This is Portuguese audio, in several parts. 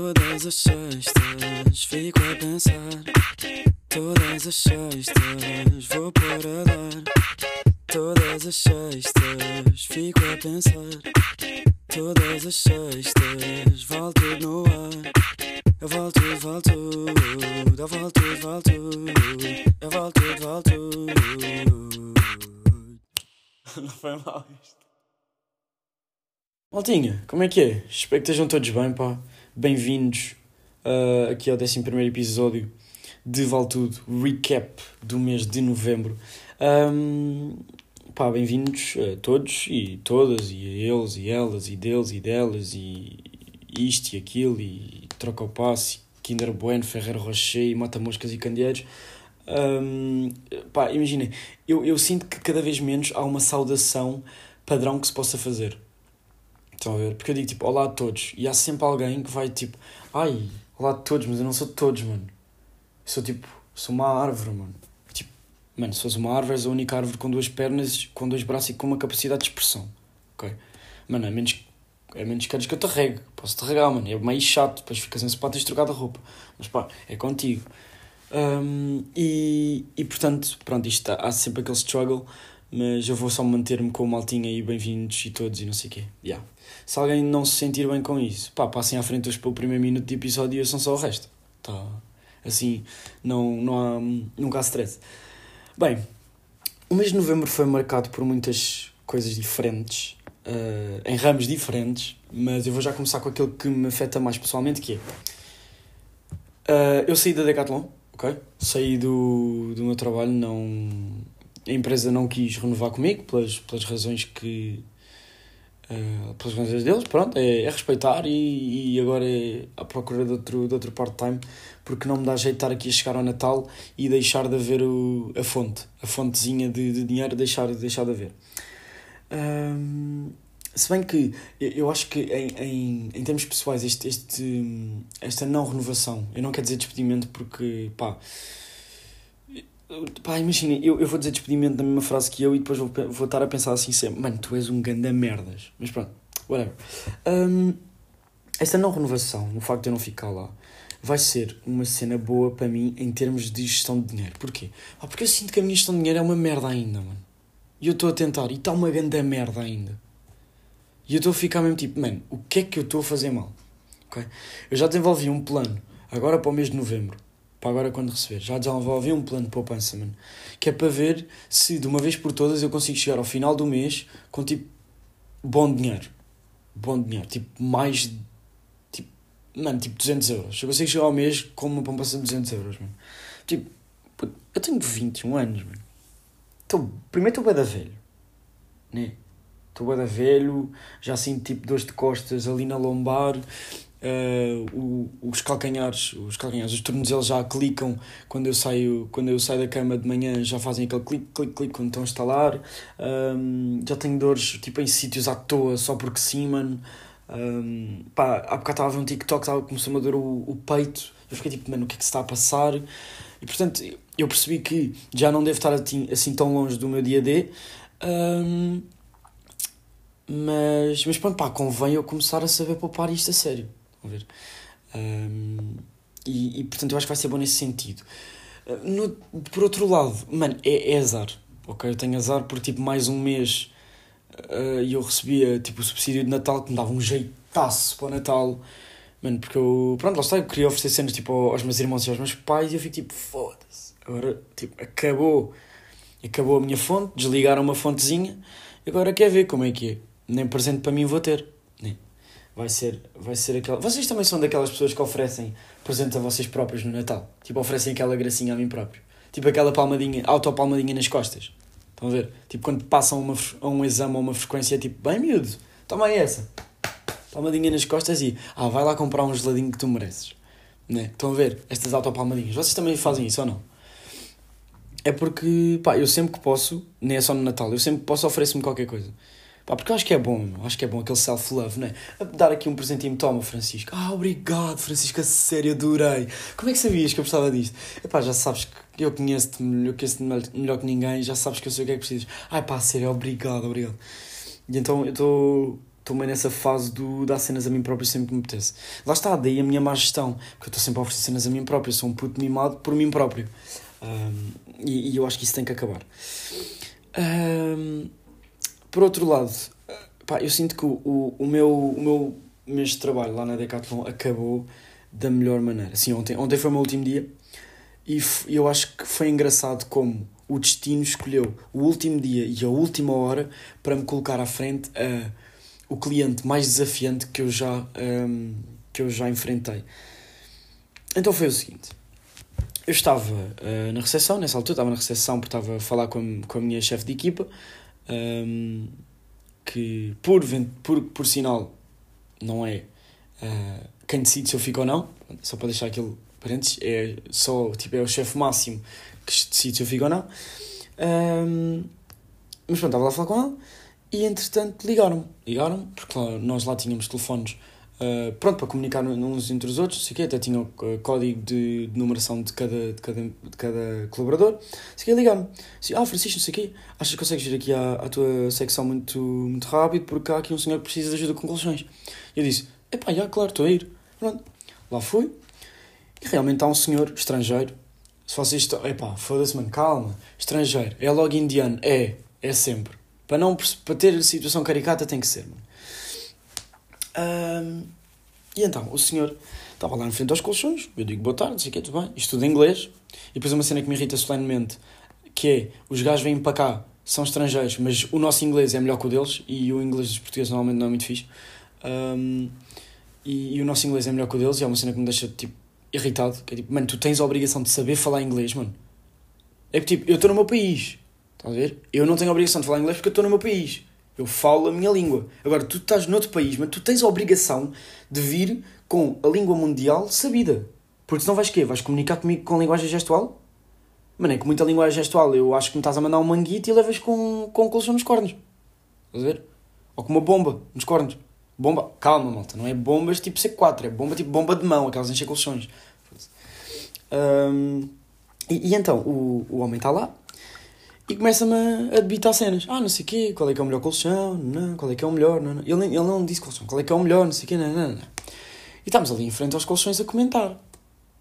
Todas as sextas fico a pensar. Todas as sextas vou por a dar. Todas as sextas fico a pensar. Todas as sextas volto no ar. Eu volto, volto, eu volto, volto, eu volto, volto. Não foi mal isto. Maltinha, como é que é? Espero que estejam todos bem, pá. Bem-vindos uh, aqui ao 11 episódio de Vale Tudo, recap do mês de novembro. Um, pá, bem-vindos a todos e todas, e a eles e elas, e deles e delas, e isto e aquilo, e troca o passe, Kinder Bueno, Ferreiro Rocher, e Mata-Moscas e Candeeiros. Um, pá, imaginem, eu, eu sinto que cada vez menos há uma saudação padrão que se possa fazer. Estão a ver? Porque eu digo tipo, olá a todos. E há sempre alguém que vai tipo, ai, olá a todos, mas eu não sou de todos, mano. Eu sou tipo, sou uma árvore, mano. Tipo, mano, se fosse uma árvore, és a única árvore com duas pernas, com dois braços e com uma capacidade de expressão. Ok? Mano, a menos, a menos que que eu te regue. Posso te regar, mano. É meio chato, depois ficas em sapato e trocado a roupa. Mas pá, é contigo. Um, e, e portanto, pronto, isto há sempre aquele struggle, mas eu vou só manter-me com o maltinha e bem-vindos e todos e não sei o quê. Yeah. Se alguém não se sentir bem com isso, pá, passem à frente hoje para o primeiro minuto de episódio e são só o resto. Tá. Assim, não, não há, nunca há stress. Bem, o mês de novembro foi marcado por muitas coisas diferentes, uh, em ramos diferentes, mas eu vou já começar com aquilo que me afeta mais pessoalmente, que é... Uh, eu saí da Decathlon, ok? Saí do, do meu trabalho, não... A empresa não quis renovar comigo, pelas, pelas razões que Uh, pelas razões deles, pronto, é, é respeitar e, e, agora é à procura de outro, de outro part-time, porque não me dá jeito estar aqui a chegar ao Natal e deixar de haver o, a fonte, a fontezinha de, de dinheiro, deixar, deixar de haver. Um, se bem que eu acho que em, em, em termos pessoais, este, este, esta não renovação, eu não quero dizer despedimento porque, pá, Pá, imagina, eu, eu vou dizer despedimento na mesma frase que eu e depois vou, vou estar a pensar assim sempre, mano, tu és um ganda merdas. Mas pronto, whatever. Um, esta não renovação, no facto de eu não ficar lá, vai ser uma cena boa para mim em termos de gestão de dinheiro. Porquê? Ah, porque eu sinto que a minha gestão de dinheiro é uma merda ainda, mano. E eu estou a tentar, e está uma ganda merda ainda. E eu estou a ficar mesmo tipo, mano, o que é que eu estou a fazer mal? Okay? Eu já desenvolvi um plano, agora para o mês de novembro, para agora quando receber. Já desenvolvi um plano de poupança, mano. Que é para ver se de uma vez por todas eu consigo chegar ao final do mês com tipo bom dinheiro. Bom dinheiro. Tipo, mais. Tipo, mano, tipo 200 euros. Eu consigo chegar ao mês com uma poupança de 200 euros, mano. Tipo, eu tenho 21 anos, mano. Tô, primeiro estou bem da velho. Né? Estou bem da velho. Já sinto tipo dores de costas ali na lombar. Uh, o, os calcanhares, os calcanhares, os tornozelos já clicam quando eu saio, quando eu saio da cama de manhã, já fazem aquele clique, clique, clique quando estão a instalar. Um, já tenho dores tipo em sítios à toa, só porque sim, mano. Um, pá, há bocado estava a ver um TikTok, estava, começou a dor o, o peito. Eu fiquei tipo, mano, o que é que se está a passar? E portanto, eu percebi que já não devo estar assim, assim tão longe do meu dia D. Um, mas, mas pronto, pá, convém eu começar a saber poupar isto a sério a ver? Um, e, e, portanto eu acho que vai ser bom nesse sentido. Ah, no, por outro lado, mano, é, é azar. Ok? Eu tenho azar por tipo mais um mês uh, e eu recebia tipo o subsídio de Natal que me dava um jeitaço para o Natal. Mano, porque eu, pronto, lá está, eu queria oferecer cenas tipo aos meus irmãos e aos meus pais e eu fico tipo, foda-se. Agora, tipo, acabou. Acabou a minha fonte, desligaram uma fontezinha. Agora quer ver como é que é. Nem presente para mim vou ter vai ser, vai ser aquela. Vocês também são daquelas pessoas que oferecem presentes a vocês próprios no Natal? Tipo, oferecem aquela gracinha a mim próprio. Tipo, aquela palmadinha, autopalmadinha nas costas. Estão a ver? Tipo, quando passam uma, a um exame ou uma frequência, é tipo, bem miúdo, toma aí essa. Palmadinha nas costas e, ah, vai lá comprar um geladinho que tu mereces. Né? Estão a ver? Estas autopalmadinhas. Vocês também fazem isso ou não? É porque, pá, eu sempre que posso, nem é só no Natal, eu sempre que posso ofereço-me qualquer coisa. Pá, porque eu acho que é bom, acho que é bom aquele self-love, não é? Dar aqui um presentinho, toma, Francisco. Ah, obrigado, Francisco, a sério, adorei. Como é que sabias que eu gostava disto? Epá, já sabes que eu conheço-te melhor, conheço melhor que ninguém, já sabes que eu sei o que é que precisas. Ai pá, sério, obrigado, obrigado. E então eu estou meio nessa fase do dar cenas a mim próprio sempre que me apetece. Lá está, daí a minha má gestão, porque eu estou sempre a oferecer cenas a mim próprio, eu sou um puto mimado por mim próprio. Um, e, e, eu acho que isso tem que acabar. Um, por outro lado, pá, eu sinto que o, o, meu, o meu mês de trabalho lá na Decathlon acabou da melhor maneira. Assim, ontem, ontem foi o meu último dia e eu acho que foi engraçado como o destino escolheu o último dia e a última hora para me colocar à frente a o cliente mais desafiante que eu já, um, que eu já enfrentei. Então foi o seguinte. Eu estava uh, na recepção, nessa altura estava na recepção porque estava a falar com a, com a minha chefe de equipa, um, que por, por, por sinal não é uh, quem decide se eu fico ou não, só para deixar aquele parênteses, é só tipo, é o chefe máximo que decide se eu fico ou não. Um, mas pronto, estava lá a falar com ela e entretanto ligaram-me. Ligaram porque lá, nós lá tínhamos telefones uh, pronto para comunicar uns entre os outros, sei que até tinha o código de, de, numeração de cada, de cada, de cada colaborador. Sei que ligaram-me. Ah, Francisco, não sei quê, achas que consegues vir aqui à, à tua secção muito, muito rápido porque há aqui um senhor que precisa de ajuda com colchões. E eu disse: Epá, já, claro, estou a ir. Pronto. Lá fui. E realmente há um senhor estrangeiro. Se vocês estão. Epá, foda-se, mano, calma. Estrangeiro. É logo indiano. É. É sempre. Para, não, para ter situação caricata tem que ser, mano. Um, e então, o senhor estava lá em frente aos colchões. Eu digo boa tarde, sei que, tudo bem. Isto tudo em inglês. E depois uma cena que me irrita solenemente que é os gajos vêm para cá, são estrangeiros, mas o nosso inglês é melhor que o deles e o inglês dos portugueses normalmente não é muito fixe. Um, e, e, o nosso inglês é melhor que o deles e é uma cena que me deixa tipo irritado. Que é tipo, mano, tu tens a obrigação de saber falar inglês, mano. É que tipo, eu estou no meu país, estás a ver? Eu não tenho a obrigação de falar inglês porque eu estou no meu país. Eu falo a minha língua. Agora, tu estás noutro país, mas tu tens a obrigação de vir com a língua mundial sabida. Porque senão vais quê? Vais comunicar comigo com linguagem gestual? Mano, é com muita linguagem gestual. Eu acho que me estás a mandar um manguito e levas com, com um colchão nos cornos. Estás a ver? Ou com uma bomba nos cornos. Bomba, calma, malta, não é bombas tipo C4, é bomba tipo bomba de mão, aquelas encher colchões. E, e, então, o, o homem está lá e começa-me a debitar cenas. Ah, não sei o quê, qual é que é o melhor colchão, não, qual é que é o melhor, não, não. Ele, ele não disse colchão, qual é que é o melhor, não sei o quê, não, não, não. E estávamos ali em frente aos colchões a comentar.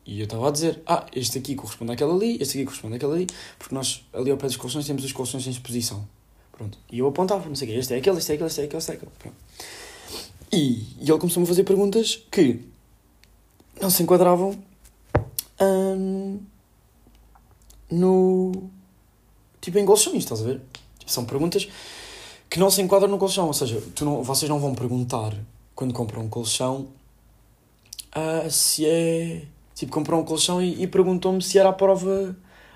E eu estava a dizer, ah, este aqui corresponde àquele ali, este aqui corresponde àquele ali, porque nós ali ao pé dos colchões temos os colchões em exposição. Pronto. E eu apontava, não sei o quê, este é aquele, este é aquele, este é aquele, este é aquele. Pronto. E, e ele começou-me a fazer perguntas que não se enquadravam hum, no. Tipo, em colchões, estás a ver? Tipo, são perguntas que não se enquadram no colchão. Ou seja, tu não, vocês não vão perguntar quando compram um colchão uh, se é. Tipo, compram um colchão e, e perguntam-me se era à prova,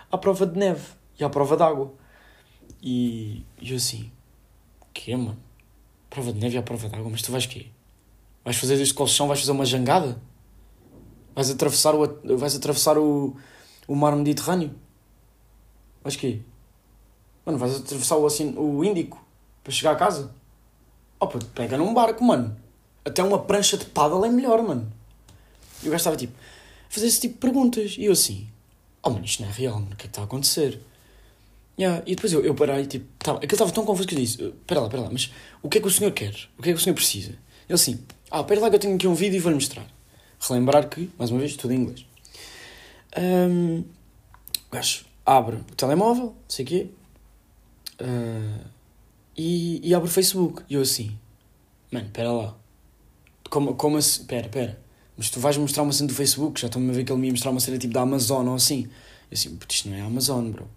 à prova de neve e à prova de água. E, e eu assim, que mano? Prova de neve e a prova de água, mas tu vais quê? Vais fazer este colchão, vais fazer uma jangada? Vais atravessar o, vais atravessar o, o mar Mediterrâneo? Vais quê? Mano, vais atravessar o, assim, o Índico para chegar a casa? Opa, pega num barco, mano. Até uma prancha de paddle é melhor, mano. E o gajo estava tipo, fazer esse tipo de perguntas. E eu assim, oh mano, isto não é real, mano. O que é que está a acontecer? Yeah. E depois eu, eu parei, tipo, tava, aquilo estava tão confuso que eu disse: Espera lá, espera lá, mas o que é que o senhor quer? O que é que o senhor precisa? Ele assim: Ah, espera lá que eu tenho aqui um vídeo e vou-lhe mostrar. Relembrar que, mais uma vez, tudo em inglês. Um, o gajo abre o telemóvel, não sei o quê, uh, e, e abre o Facebook. E eu assim: Mano, espera lá. Como, como assim? Espera, espera. Mas tu vais mostrar uma cena do Facebook? Já estou-me a ver que ele me ia mostrar uma cena tipo da Amazon ou assim. Eu assim: Isto não é a Amazon, bro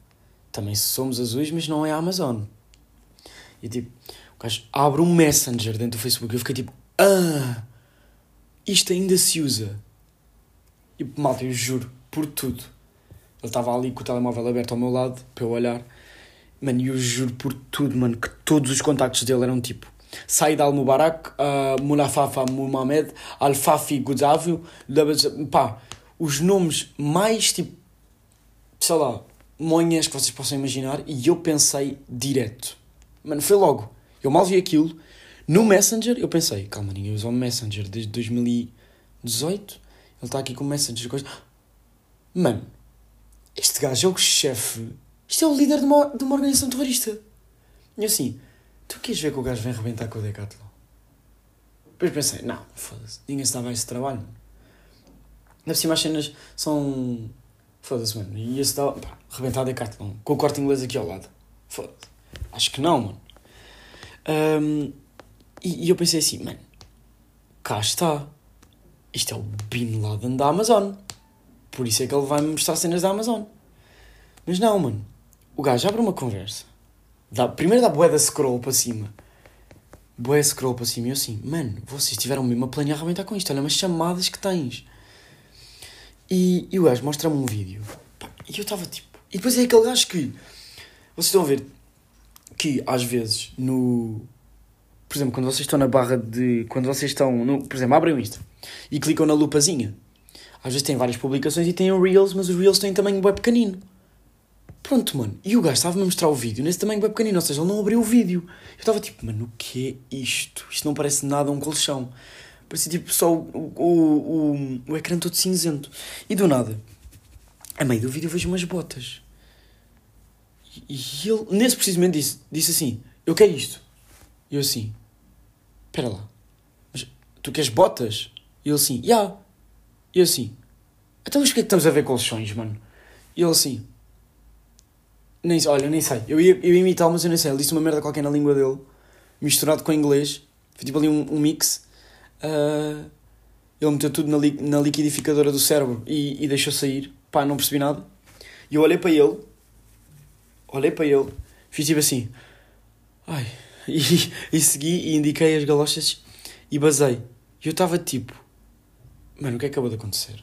também somos azuis, mas não é a Amazon. E tipo, o gajo abre um Messenger dentro do Facebook eu fiquei tipo, ah, isto ainda se usa. E malta, eu juro, por tudo. Ele estava ali com o telemóvel aberto ao meu lado para eu olhar. Mano, eu juro por tudo, mano, que todos os contactos dele eram tipo Said al-Mubarak, uh, Munafafa Muhammad, Al-Fafi Godzávio, pá, os nomes mais tipo, sei lá, monhas que vocês possam imaginar e eu pensei direto. Mano, foi logo. Eu mal vi aquilo. No Messenger, eu pensei, calma, ninguém usa o Messenger desde 2018. Ele está aqui com o Messenger. Coisa... Mano, este gajo é o chefe. Isto é o líder de uma, de uma organização terrorista. E assim, tu queres ver que o gajo vem arrebentar com o Decathlon? depois pensei, não, foda-se, ninguém se dava esse trabalho. Na cima as cenas são. Foda-se, mano. E esse dá. Pá, rebentado é cartão. Com o corte inglês aqui ao lado. Foda-se. Acho que não, mano. Um, e, e eu pensei assim, mano, cá está. Isto é o Bin Laden da Amazon. Por isso é que ele vai me mostrar cenas da Amazon. Mas não, mano. O gajo abre uma conversa. Dá, primeiro dá bué da scroll para cima. Bué scroll para cima. E eu assim, mano, vocês tiveram mesmo a planear arrebentar com isto. Olha umas chamadas que tens. E, e o gajo mostra-me um vídeo. E eu estava tipo. E depois é aquele gajo que. Vocês estão a ver que às vezes no. Por exemplo, quando vocês estão na barra de. Quando vocês estão. No, por exemplo, abrem o Insta e clicam na lupazinha. Às vezes tem várias publicações e tem o Reels, mas os Reels têm tamanho bem pequenino. Pronto, mano. E o gajo estava-me a mostrar o vídeo nesse tamanho bem pequenino, ou seja, ele não abriu o vídeo. Eu estava tipo, mano, o que é isto? Isto não parece nada um colchão. Parecia tipo só o, o, o, o ecrã todo cinzento. E do nada, a meio do vídeo, vejo umas botas. E, e ele, nesse precisamente, disse, disse assim: Eu quero isto. E eu assim: Espera lá, mas tu queres botas? E ele assim: Ya. Yeah. E eu assim: Então, mas porquê é que estamos a ver colchões, mano? E ele assim: nem, Olha, nem sei. Eu ia, eu ia imitá-lo, mas eu nem sei. Ele disse uma merda qualquer na língua dele, misturado com inglês. Foi tipo ali um, um mix. Uh, ele meteu tudo na, li, na liquidificadora do cérebro e, e deixou sair. Pá, não percebi nada. E eu olhei para ele, olhei para ele, fiz tipo assim, ai, e, e segui e indiquei as galochas e basei. E eu estava tipo, mano, o que é que acabou de acontecer?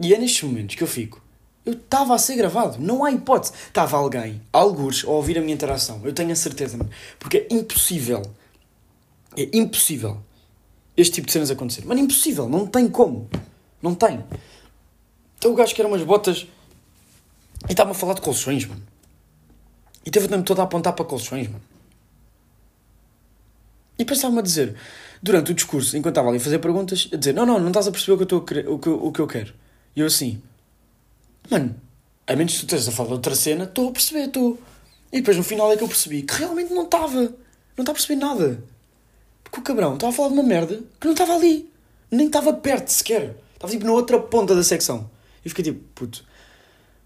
E é nestes momentos que eu fico, eu estava a ser gravado, não há hipótese. Estava alguém, algures, a ouvir a minha interação, eu tenho a certeza, mano, porque é impossível é impossível este tipo de cenas acontecer. Mano, impossível, não tem como. Não tem. Então o gajo que era umas botas e estava a falar de colchões, mano. E teve o tempo todo a apontar para colchões, mano. E pensava-me a dizer, durante o discurso, enquanto estava ali a fazer perguntas, a dizer: Não, não, não estás a perceber o que eu, estou o que, o que eu quero. E eu assim, mano, a menos que tu estejas a falar de outra cena, estou a perceber, estou. E depois no final é que eu percebi que realmente não estava. Não estava a perceber nada. Porque o cabrão estava a falar de uma merda que não estava ali. Nem estava perto sequer. Estava tipo na outra ponta da secção. E fiquei tipo, puto,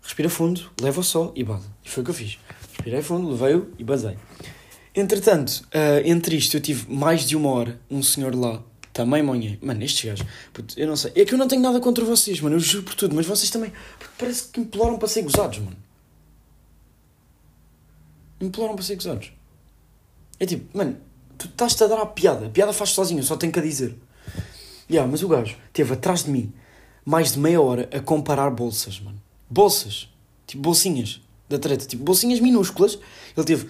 respira fundo, leva só e base. E foi o que eu fiz. Respirei fundo, levei-o e basei. Entretanto, uh, entre isto, eu tive mais de uma hora um senhor lá, também manhã. Mano, estes gajos, puto, eu não sei. É que eu não tenho nada contra vocês, mano, eu juro por tudo, mas vocês também, puto, parece que imploram para ser gozados, mano. Imploram para ser gozados. É tipo, mano, tu estás-te a dar a piada. A piada faz sozinho, só tenho que a dizer. Yeah, mas o gajo esteve atrás de mim mais de meia hora a comparar bolsas, mano. Bolsas. Tipo bolsinhas da treta. Tipo bolsinhas minúsculas. Ele teve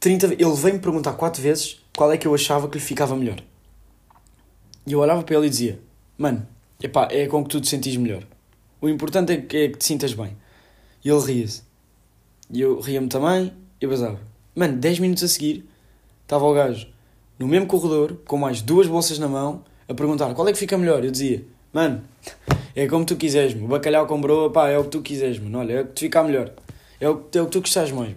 30 Ele veio-me perguntar quatro vezes qual é que eu achava que lhe ficava melhor. E eu olhava para ele e dizia: Mano, epá, é com que tu te sentis melhor. O importante é que, é que te sintas bem. E ele ria-se. E eu ria-me também e basava. Mano, 10 minutos a seguir estava o gajo no mesmo corredor, com mais duas bolsas na mão, a perguntar qual é que fica melhor. Eu dizia, mano, é como tu quiseres, o bacalhau com broa, pá, é o que tu quiseres, mano, olha, é o que te fica melhor. É o, é o que tu gostas mais.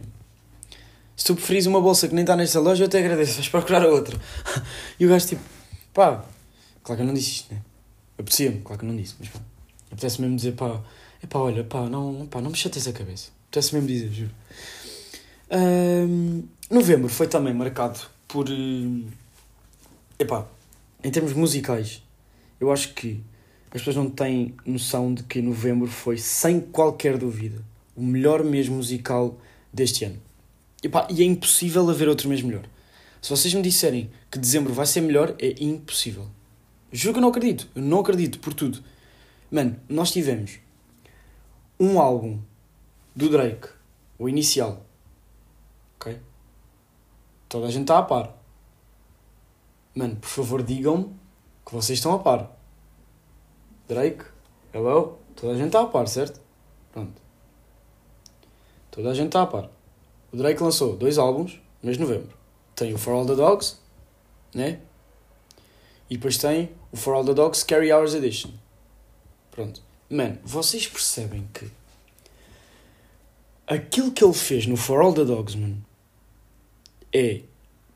Se tu preferis uma bolsa que nem está nesta loja, eu te agradeço, vais procurar outra. e o gajo tipo, pá, claro que eu não disse isto, né? Apetecia-me, claro que eu não disse, mas pá, apetece mesmo dizer, pá, é pá, olha, pá, não, pá, não me chateis a cabeça. Apetece mesmo dizer, juro. Um, Novembro foi também marcado por. Uh, epá, em termos musicais, eu acho que as pessoas não têm noção de que novembro foi, sem qualquer dúvida, o melhor mês musical deste ano. Epá, e é impossível haver outro mês melhor. Se vocês me disserem que dezembro vai ser melhor, é impossível. Juro que não acredito. Eu não acredito por tudo. Mano, nós tivemos um álbum do Drake, o inicial, ok? Toda a gente está a par. Mano, por favor, digam-me que vocês estão a par. Drake, hello? Toda a gente está a par, certo? Pronto. Toda a gente está a par. O Drake lançou dois álbuns mês de novembro. Tem o For All the Dogs, né? E depois tem o For All the Dogs Carry Hours Edition. Pronto. Mano, vocês percebem que aquilo que ele fez no For All the Dogs, mano, é,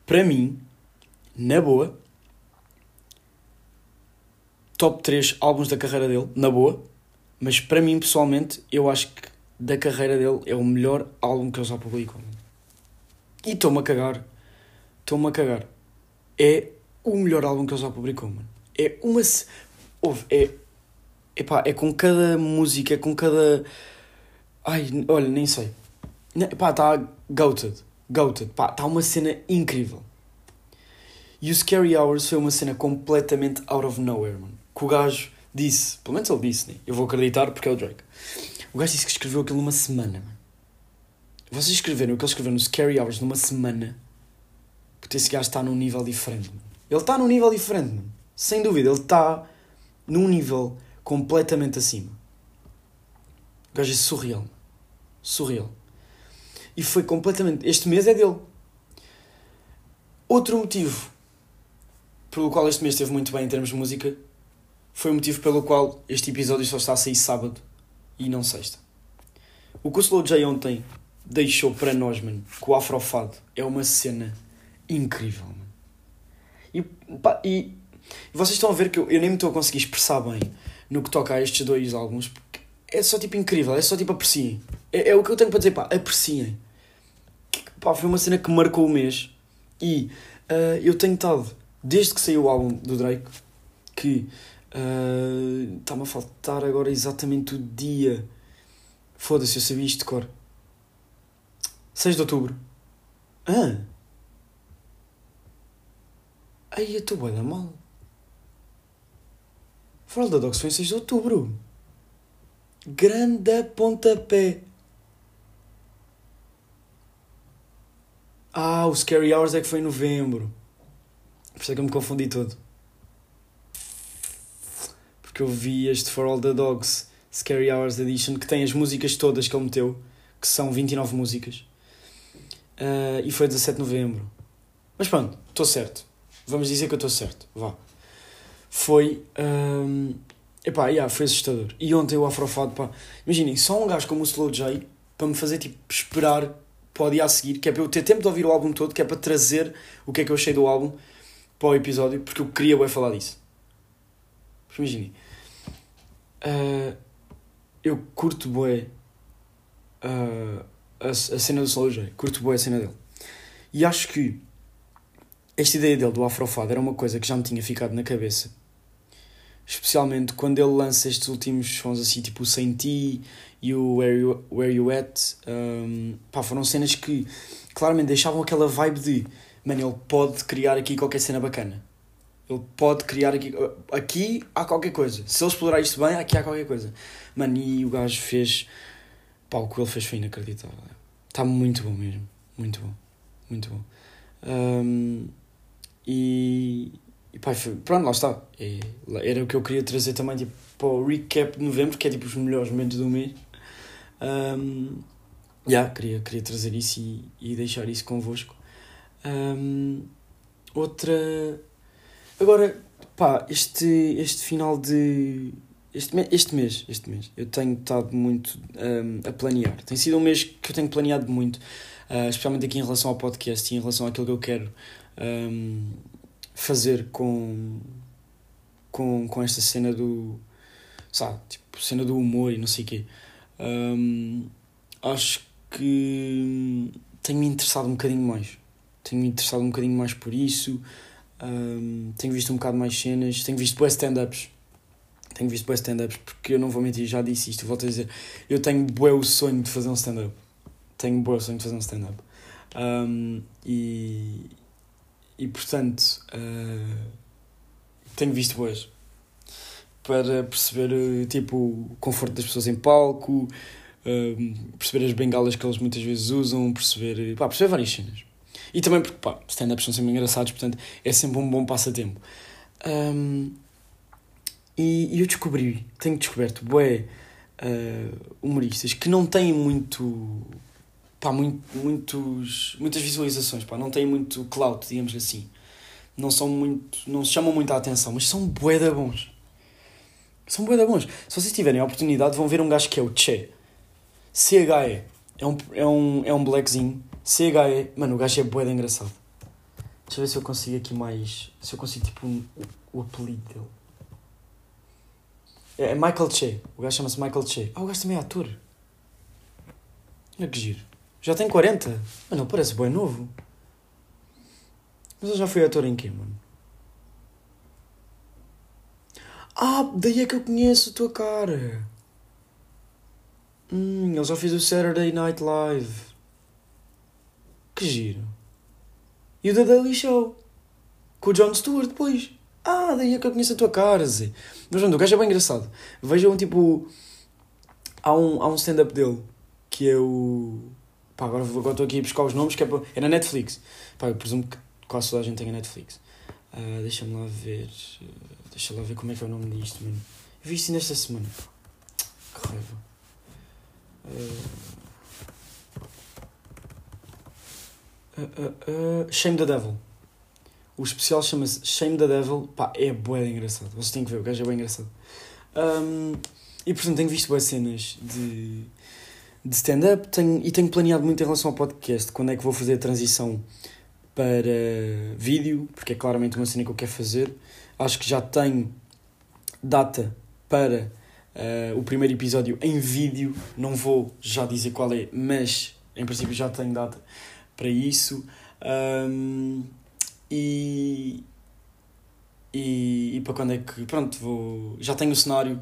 para mim, na boa. Top 3 álbuns da carreira dele, na boa. Mas para mim, pessoalmente, eu acho que da carreira dele é o melhor álbum que ele já publicou. E estou-me a cagar. Estou-me a cagar. É o melhor álbum que ele já publicou, mano. É uma. Ouve, é. Epá, é com cada música, é com cada. Ai, olha, nem sei. Pá, está goated. Goated. Pá, está uma cena incrível. E o Scary Hours foi uma cena completamente out of nowhere, mano. Que o gajo disse, pelo menos ele disse, né? Eu vou acreditar porque é o Drake. O gajo disse que escreveu aquilo numa semana, mano. Vocês escreveram o que ele escreveu no Scary Hours numa semana. Porque esse gajo está num nível diferente, mano. Ele está num nível diferente, mano. Sem dúvida, ele está num nível completamente acima. O gajo é surreal. Surreal. E foi completamente. Este mês é dele. Outro motivo pelo qual este mês esteve muito bem em termos de música foi o motivo pelo qual este episódio só está a sair sábado e não sexta. O que o Slow J ontem deixou para nós, mano, com o Afrofado é uma cena incrível, mano. E, pá, e vocês estão a ver que eu, eu nem me estou a conseguir expressar bem no que toca a estes dois álbuns, porque é só tipo incrível, é só tipo apreciem. É, é o que eu tenho para dizer, pá, apreciem. Pá, foi uma cena que marcou o mês e uh, eu tenho estado, desde que saiu o álbum do Drake, que uh, está-me a faltar agora exatamente o dia. Foda-se, eu sabia isto de cor. 6 de outubro. Ah! Ai, eu estou bem mal. Foral da Dogs foi em 6 de outubro. Grande pontapé. Ah, o Scary Hours é que foi em novembro. Por isso é que eu me confundi todo. Porque eu vi este For All the Dogs Scary Hours Edition que tem as músicas todas que ele meteu, que são 29 músicas. Uh, e foi 17 de novembro. Mas pronto, estou certo. Vamos dizer que eu estou certo. Vá. Foi. Um, epá, yeah, foi assustador. E ontem o Afrofado, pá. Imaginem, só um gajo como o Slow J para me fazer tipo esperar para o dia a seguir, que é para eu ter tempo de ouvir o álbum todo, que é para trazer o que é que eu achei do álbum para o episódio, porque eu queria bem falar disso. Imaginem. Uh, eu curto bué uh, a, a cena do Slow J, curto bué a cena dele. E acho que esta ideia dele do Afrofado era uma coisa que já me tinha ficado na cabeça. Especialmente quando ele lança estes últimos sons assim, tipo o Saint T e o Where You, Where you At, um, pá, foram cenas que claramente deixavam aquela vibe de mano, ele pode criar aqui qualquer cena bacana. Ele pode criar aqui. Aqui há qualquer coisa. Se ele explorar isto bem, aqui há qualquer coisa. Mano, e o gajo fez. Pá, o que ele fez foi inacreditável. Está muito bom mesmo. Muito bom. Muito bom. Um, e. E pá, foi, pronto, lá está. É, era o que eu queria trazer também tipo, para o recap de novembro, que é tipo os melhores momentos do mês. Um, yeah, queria, queria trazer isso e, e deixar isso convosco. Um, outra. Agora, pá, este, este final de. Este, este mês, este mês, eu tenho estado muito um, a planear. Tem sido um mês que eu tenho planeado muito, uh, especialmente aqui em relação ao podcast e em relação àquilo que eu quero um, fazer com, com, com esta cena do. Sabe, tipo, cena do humor e não sei o quê. Um, acho que tenho-me interessado um bocadinho mais. Tenho-me interessado um bocadinho mais por isso. Um, tenho visto um bocado mais cenas. Tenho visto boas stand-ups. Tenho visto boas stand-ups porque eu não vou mentir, já disse isto. Volto a dizer, eu tenho bué o sonho de fazer um stand-up. Tenho bué o sonho de fazer um stand-up. Um, e, e portanto, uh, tenho visto boas para perceber tipo, o conforto das pessoas em palco, uh, perceber as bengalas que eles muitas vezes usam, perceber, pá, perceber várias cenas. E também porque, pá, stand-ups são sempre engraçados, portanto é sempre um bom passatempo. Um, e, e, eu descobri, tenho descoberto, bué, uh, humoristas que não têm muito, pá, muito, muitos, muitas visualizações, pá, não têm muito clout, digamos assim. Não são muito, não chamam muito a atenção, mas são bué da bons. São bué da bons. Se vocês tiverem a oportunidade, vão ver um gajo que é o Che. CHE. É um, é um, é um blackzinho CHE, mano, o gajo é bué engraçado. Deixa eu ver se eu consigo aqui mais. Se eu consigo tipo um, o, o apelido dele. É, é Michael Che. O gajo chama-se Michael Che. Ah, o gajo também é ator. Olha que giro. Já tem 40? Mano, ele parece bem novo. Mas ele já foi ator em quê, mano? Ah, daí é que eu conheço a tua cara. Hum, ele já fez o Saturday Night Live. Que giro. E o The Daily Show. Com o Jon Stewart depois. Ah, daí é que eu conheço a tua cara, Zé. Mas, mano, o gajo é bem engraçado. Vejam, tipo... Há um, há um stand-up dele. Que é o... Pá, agora, estou aqui a buscar os nomes. Que é, é na Netflix. Pá, eu presumo que quase toda a gente tem a Netflix. Uh, Deixa-me lá ver... Deixa lá ver como é que é o nome disto, mano. Eu vi isto nesta semana. Que raiva. Uh, uh, Shame the Devil. O especial chama-se Shame the Devil. Pá, é bué engraçado. Vocês têm que ver, o gajo é bem engraçado. Um, e portanto tenho visto boas cenas de, de stand-up tenho, e tenho planeado muito em relação ao podcast. Quando é que vou fazer a transição para vídeo, porque é claramente uma cena que eu quero fazer. Acho que já tenho data para uh, o primeiro episódio em vídeo. Não vou já dizer qual é, mas em princípio já tenho data para isso. Um, e, e, e para quando é que. Pronto, vou. Já tenho o cenário.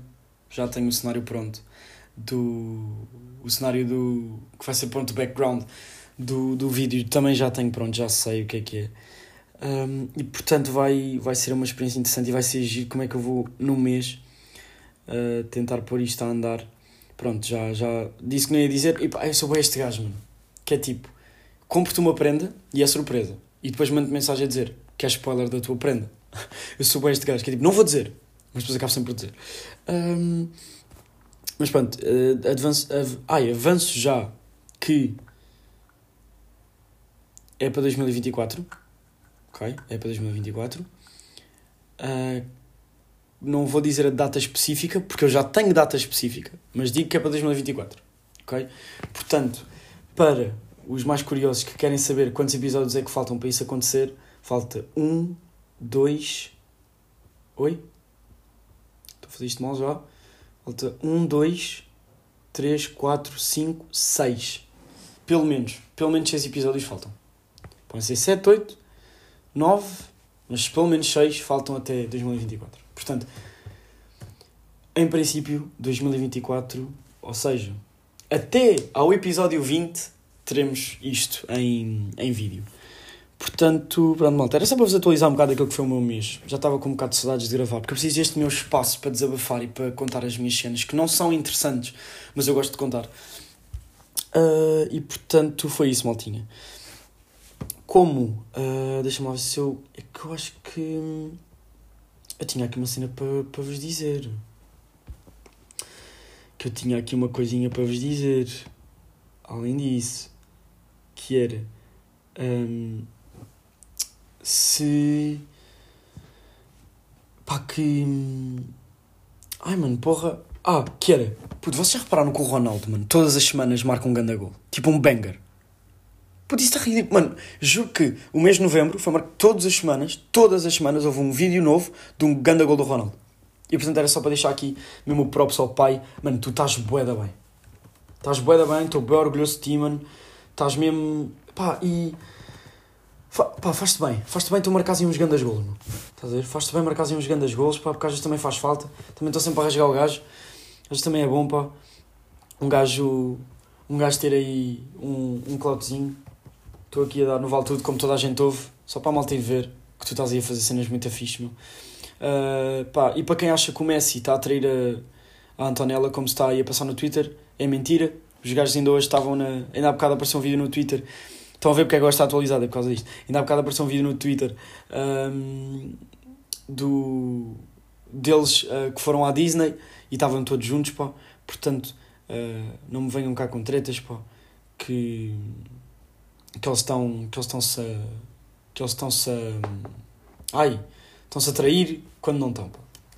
Já tenho o cenário pronto. Do. O cenário do. Que vai ser pronto o background do, do vídeo também já tenho pronto, já sei o que é que é. Um, e portanto vai, vai ser uma experiência interessante e vai ser giro como é que eu vou num mês uh, tentar pôr isto a andar. Pronto, já, já disse que não ia dizer. E pá, eu sou bem este gajo, mano. Que é tipo, compro-te uma prenda e é surpresa. E depois mando mensagem a dizer que é spoiler da tua prenda. eu sou bem este gajo, que é tipo, não vou dizer, mas depois acabo sempre por dizer. Um, mas pronto, uh, avanço, uh, ai, avanço já que é para 2024. Ok? É para 2024. Uh, ah, não vou dizer a data específica, porque eu já tenho data específica, mas digo que é para 2024. Ok? Portanto, para os mais curiosos que querem saber quantos episódios é que faltam para isso acontecer, falta um, dois. Oi? Estou a fazer isto mal já. Falta um, dois, três, quatro, cinco, seis. Pelo menos. Pelo menos seis episódios faltam. Podem ser 7, 8, 9, mas pelo menos 6 faltam até 2024. Portanto, em princípio, 2024, ou seja, até ao episódio 20, teremos isto em, em vídeo. Portanto, pronto, malta, era só para vos atualizar um bocado aquilo que foi o meu mês. Já estava com um bocado de saudades de gravar, porque eu preciso deste meu espaço para desabafar e para contar as minhas cenas, que não são interessantes, mas eu gosto de contar. Uh, e portanto, foi isso, maltinha. Como? Uh, Deixa-me lá ver se eu. É que eu acho que. Eu tinha aqui uma cena para, para vos dizer. Que eu tinha aqui uma coisinha para vos dizer. Além disso. Que era. Um, se. Pá, que. Ai, mano, porra. Ah, que era. Puto, vocês já repararam que o Ronaldo, mano, todas as semanas marca um ganda gol? Tipo um banger. Puta, isto é ridículo. Mano, juro que o mês de novembro foi marcado todas as semanas, todas as semanas houve um vídeo novo de um ganda gol do Ronaldo. E portanto era só para deixar aqui mesmo o próprio ao pai. Mano, tu estás bué bem. Estás bué bem, estou bem orgulhoso de ti, mano. Estás mesmo... Pá, e... Fa, pá, faz-te bem. Faz-te bem tu marcares uns grandes golos. Estás a ver? Faz-te bem marcares uns grandes golos, pá, porque às vezes também faz falta. Também estou sempre a rasgar o gajo. Às vezes também é bom, pá. Um gajo... Um gajo ter aí um, um cloutezinho Estou aqui a dar no Vale Tudo, como toda a gente ouve, só para a malta ir ver que tu estás aí a fazer cenas muito fixe, meu. Uh, pá, e para quem acha que o Messi está a atrair a, a Antonella como está aí a passar no Twitter, é mentira. Os gajos ainda hoje estavam na. Ainda há bocado apareceu um vídeo no Twitter. Estão a ver porque agora está atualizado, é por causa disto. Ainda há bocado apareceu um vídeo no Twitter um, do, deles uh, que foram à Disney e estavam todos juntos, pá. Portanto, uh, não me venham cá com tretas, pá. Que que eles estão que eles estão-se a, que eles estão-se a, ai, estão-se a trair quando não estão.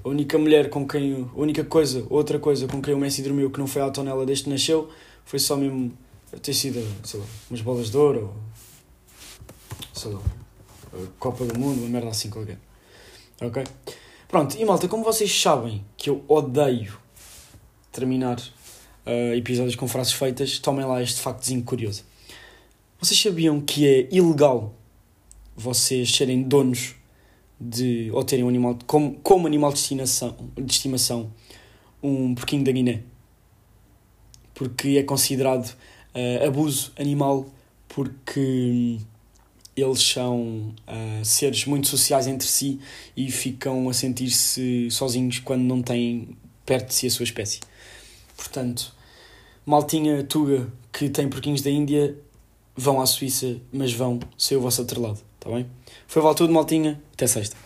A única mulher com quem, a única coisa, outra coisa com quem o Messi dormiu que não foi a Antonella desde que nasceu, foi só mesmo ter sido, sei lá, umas bolas de ouro ou, sei lá, Copa do Mundo, uma merda assim qualquer. Ok? Pronto, e malta, como vocês sabem que eu odeio terminar uh, episódios com frases feitas, tomem lá este factozinho curioso. Vocês sabiam que é ilegal vocês serem donos de, ou terem um animal, como, como animal de estimação, de estimação um porquinho da Guiné? Porque é considerado uh, abuso animal porque eles são uh, seres muito sociais entre si e ficam a sentir-se sozinhos quando não têm perto de si a sua espécie. Portanto, maltinha tuga que tem porquinhos da Índia, vão à Suíça, mas vão ser o vosso outro lado, está bem? Foi tudo, maltinha. Até sexta.